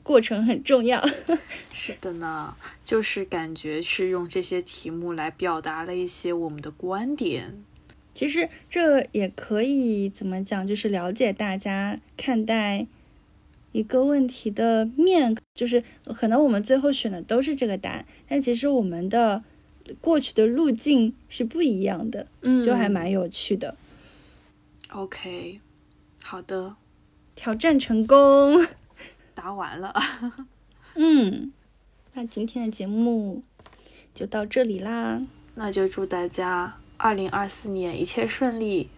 过程很重要。*laughs* 是的呢，就是感觉是用这些题目来表达了一些我们的观点。其实这也可以怎么讲，就是了解大家看待一个问题的面，就是可能我们最后选的都是这个答案，但其实我们的过去的路径是不一样的，嗯就还蛮有趣的。OK。好的，挑战成功，答完了。*laughs* 嗯，那今天的节目就到这里啦，那就祝大家二零二四年一切顺利，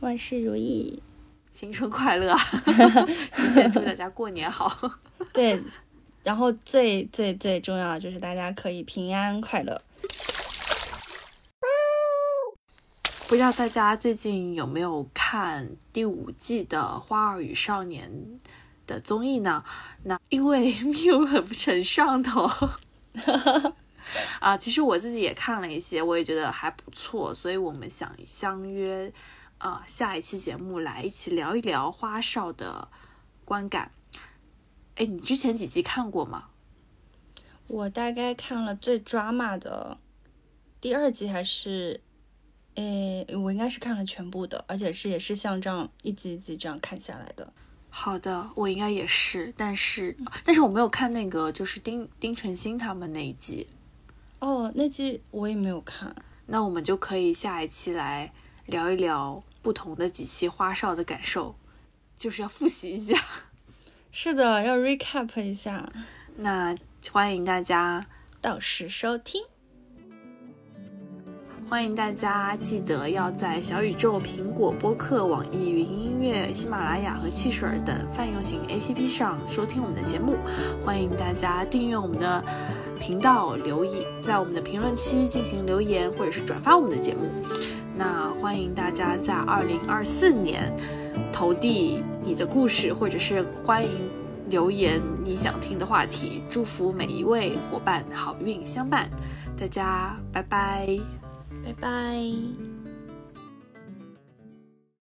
万事如意。新春快乐啊！*laughs* 提前祝大家过年好。*laughs* 对，然后最最最重要的就是大家可以平安快乐。不知道大家最近有没有看第五季的《花儿与少年》的综艺呢？那因为 *laughs* Miu 很很上头 *laughs* 啊，其实我自己也看了一些，我也觉得还不错，所以我们想相约啊、下一期节目来一起聊一聊花少的观感。哎，你之前几集看过吗？我大概看了最 drama 的第二集，还是，诶，我应该是看了全部的，而且是也是像这样一集一集这样看下来的。好的，我应该也是，但是但是我没有看那个就是丁丁程鑫他们那一集。哦，那集我也没有看。那我们就可以下一期来聊一聊不同的几期花少的感受，就是要复习一下。*laughs* 是的，要 recap 一下，那欢迎大家，到时收听。欢迎大家记得要在小宇宙、苹果播客、网易云音乐、喜马拉雅和汽水儿等泛用型 APP 上收听我们的节目。欢迎大家订阅我们的频道，留意在我们的评论区进行留言，或者是转发我们的节目。那欢迎大家在二零二四年投递你的故事，或者是欢迎留言你想听的话题。祝福每一位伙伴好运相伴，大家拜拜。拜拜。